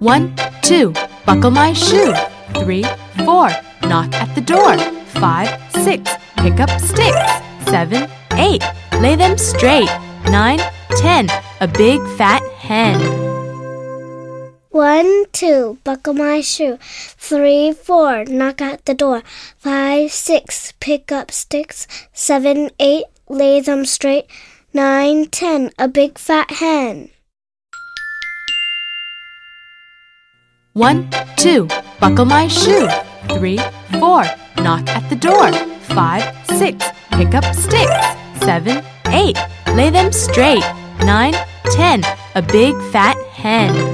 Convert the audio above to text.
One, two, buckle my shoe. Three, four, knock at the door. Five, six, pick up sticks. Seven, eight, lay them straight. Nine, ten, a big fat hen. One, two, buckle my shoe. Three, four, knock at the door. Five, six, pick up sticks. Seven, eight, lay them straight. Nine, ten, a big fat hen. One, two, buckle my shoe. Three, four, knock at the door. Five, six, pick up sticks. Seven, eight, lay them straight. Nine, ten, a big fat hen.